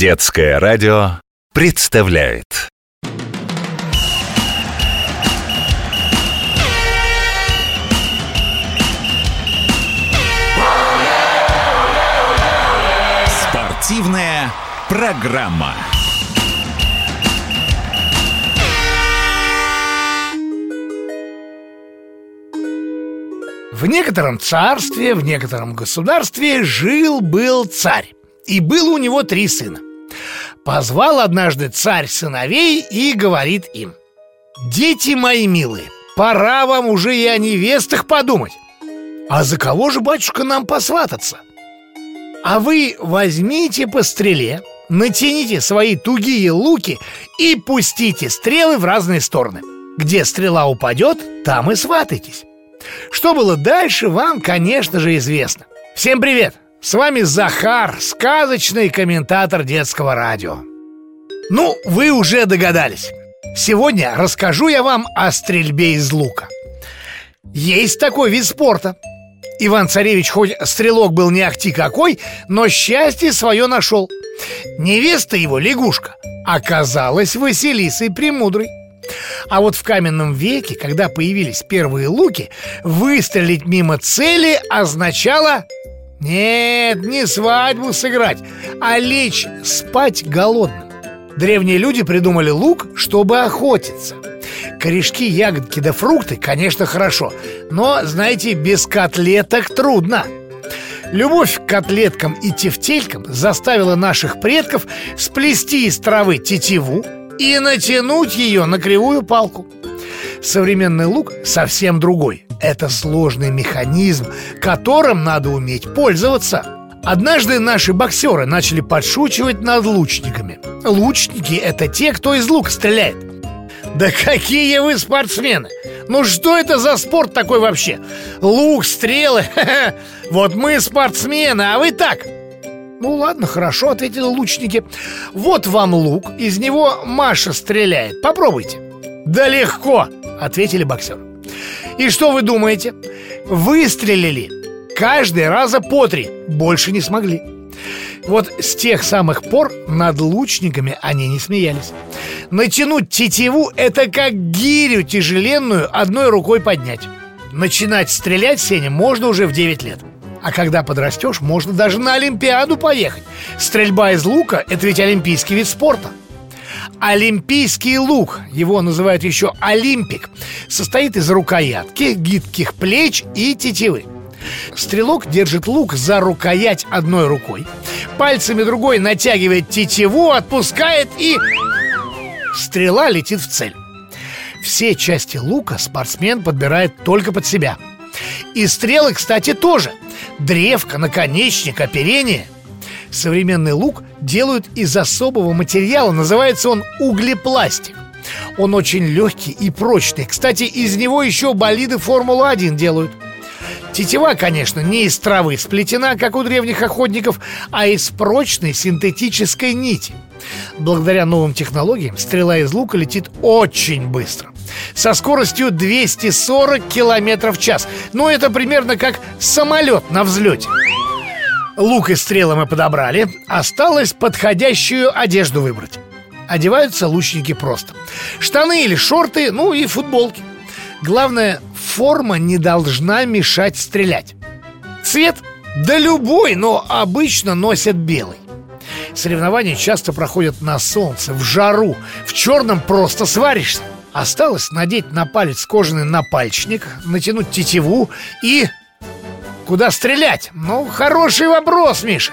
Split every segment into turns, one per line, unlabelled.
Детское радио представляет Спортивная программа.
В некотором царстве, в некотором государстве жил-был царь. И было у него три сына. Позвал однажды царь сыновей и говорит им «Дети мои милые, пора вам уже и о невестах подумать А за кого же, батюшка, нам посвататься? А вы возьмите по стреле, натяните свои тугие луки и пустите стрелы в разные стороны Где стрела упадет, там и сватайтесь Что было дальше, вам, конечно же, известно Всем привет! С вами Захар, сказочный комментатор детского радио. Ну, вы уже догадались. Сегодня расскажу я вам о стрельбе из лука. Есть такой вид спорта. Иван-царевич хоть стрелок был не ахти какой, но счастье свое нашел. Невеста его, лягушка, оказалась Василисой Премудрой. А вот в каменном веке, когда появились первые луки, выстрелить мимо цели означало нет, не свадьбу сыграть, а лечь спать голодным. Древние люди придумали лук, чтобы охотиться. Корешки, ягодки да фрукты, конечно, хорошо Но, знаете, без котлеток трудно. Любовь к котлеткам и тефтелькам заставила наших предков сплести из травы тетиву и натянуть ее на кривую палку Современный лук совсем другой это сложный механизм, которым надо уметь пользоваться. Однажды наши боксеры начали подшучивать над лучниками. Лучники – это те, кто из лука стреляет. Да какие вы спортсмены! Ну что это за спорт такой вообще? Лук, стрелы? Вот мы спортсмены, а вы так ну ладно, хорошо, ответили лучники Вот вам лук, из него Маша стреляет Попробуйте Да легко, ответили боксеры и что вы думаете? Выстрелили каждый раза по три Больше не смогли. Вот с тех самых пор над лучниками они не смеялись. Натянуть тетиву – это как гирю тяжеленную одной рукой поднять. Начинать стрелять, Сеня, можно уже в 9 лет. А когда подрастешь, можно даже на Олимпиаду поехать. Стрельба из лука – это ведь олимпийский вид спорта Олимпийский лук, его называют еще олимпик, состоит из рукоятки, гибких плеч и тетивы. Стрелок держит лук за рукоять одной рукой, пальцами другой натягивает тетиву, отпускает и... Стрела летит в цель. Все части лука спортсмен подбирает только под себя. И стрелы, кстати, тоже. Древко, наконечник, оперение – Современный лук делают из особого материала, называется он углепластик. Он очень легкий и прочный. Кстати, из него еще болиды Формулы-1 делают. Тетива, конечно, не из травы сплетена, как у древних охотников, а из прочной синтетической нити. Благодаря новым технологиям стрела из лука летит очень быстро. Со скоростью 240 км в час. Ну, это примерно как самолет на взлете. Лук и стрелы мы подобрали. Осталось подходящую одежду выбрать. Одеваются лучники просто. Штаны или шорты, ну и футболки. Главное, форма не должна мешать стрелять. Цвет? Да любой, но обычно носят белый. Соревнования часто проходят на солнце, в жару. В черном просто сваришься. Осталось надеть на палец кожаный напальчник Натянуть тетиву и Куда стрелять? Ну, хороший вопрос, Миша.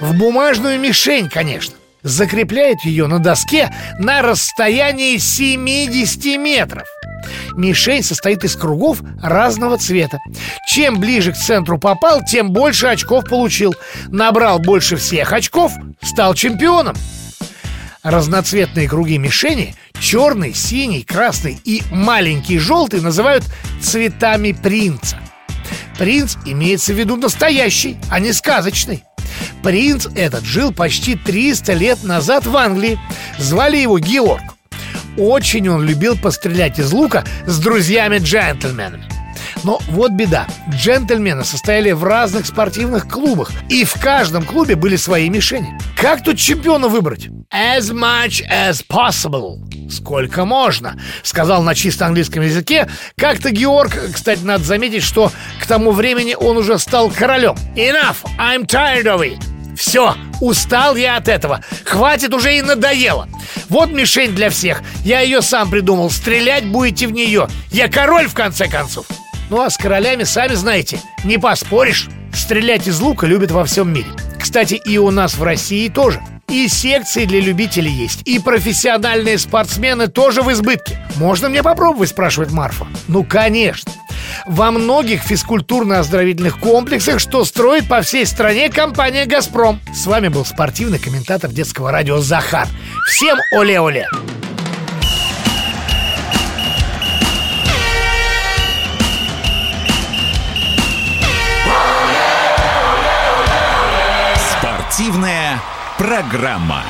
В бумажную мишень, конечно. Закрепляют ее на доске на расстоянии 70 метров. Мишень состоит из кругов разного цвета. Чем ближе к центру попал, тем больше очков получил. Набрал больше всех очков, стал чемпионом. Разноцветные круги мишени Черный, синий, красный и маленький желтый называют цветами принца Принц имеется в виду настоящий, а не сказочный Принц этот жил почти 300 лет назад в Англии Звали его Георг Очень он любил пострелять из лука с друзьями-джентльменами Но вот беда. Джентльмены состояли в разных спортивных клубах, и в каждом клубе были свои мишени. Как тут чемпиона выбрать? As much as possible. Сколько можно, сказал на чисто английском языке. Как-то Георг, кстати, надо заметить, что тому времени он уже стал королем. Enough, I'm tired of it. Все, устал я от этого. Хватит уже и надоело. Вот мишень для всех. Я ее сам придумал. Стрелять будете в нее. Я король, в конце концов. Ну а с королями, сами знаете, не поспоришь. Стрелять из лука любят во всем мире. Кстати, и у нас в России тоже. И секции для любителей есть, и профессиональные спортсмены тоже в избытке. Можно мне попробовать, спрашивает Марфа. Ну, конечно. Во многих физкультурно-оздоровительных комплексах, что строит по всей стране компания «Газпром». С вами был спортивный комментатор детского радио Захар. Всем оле-оле!
Спортивная программа.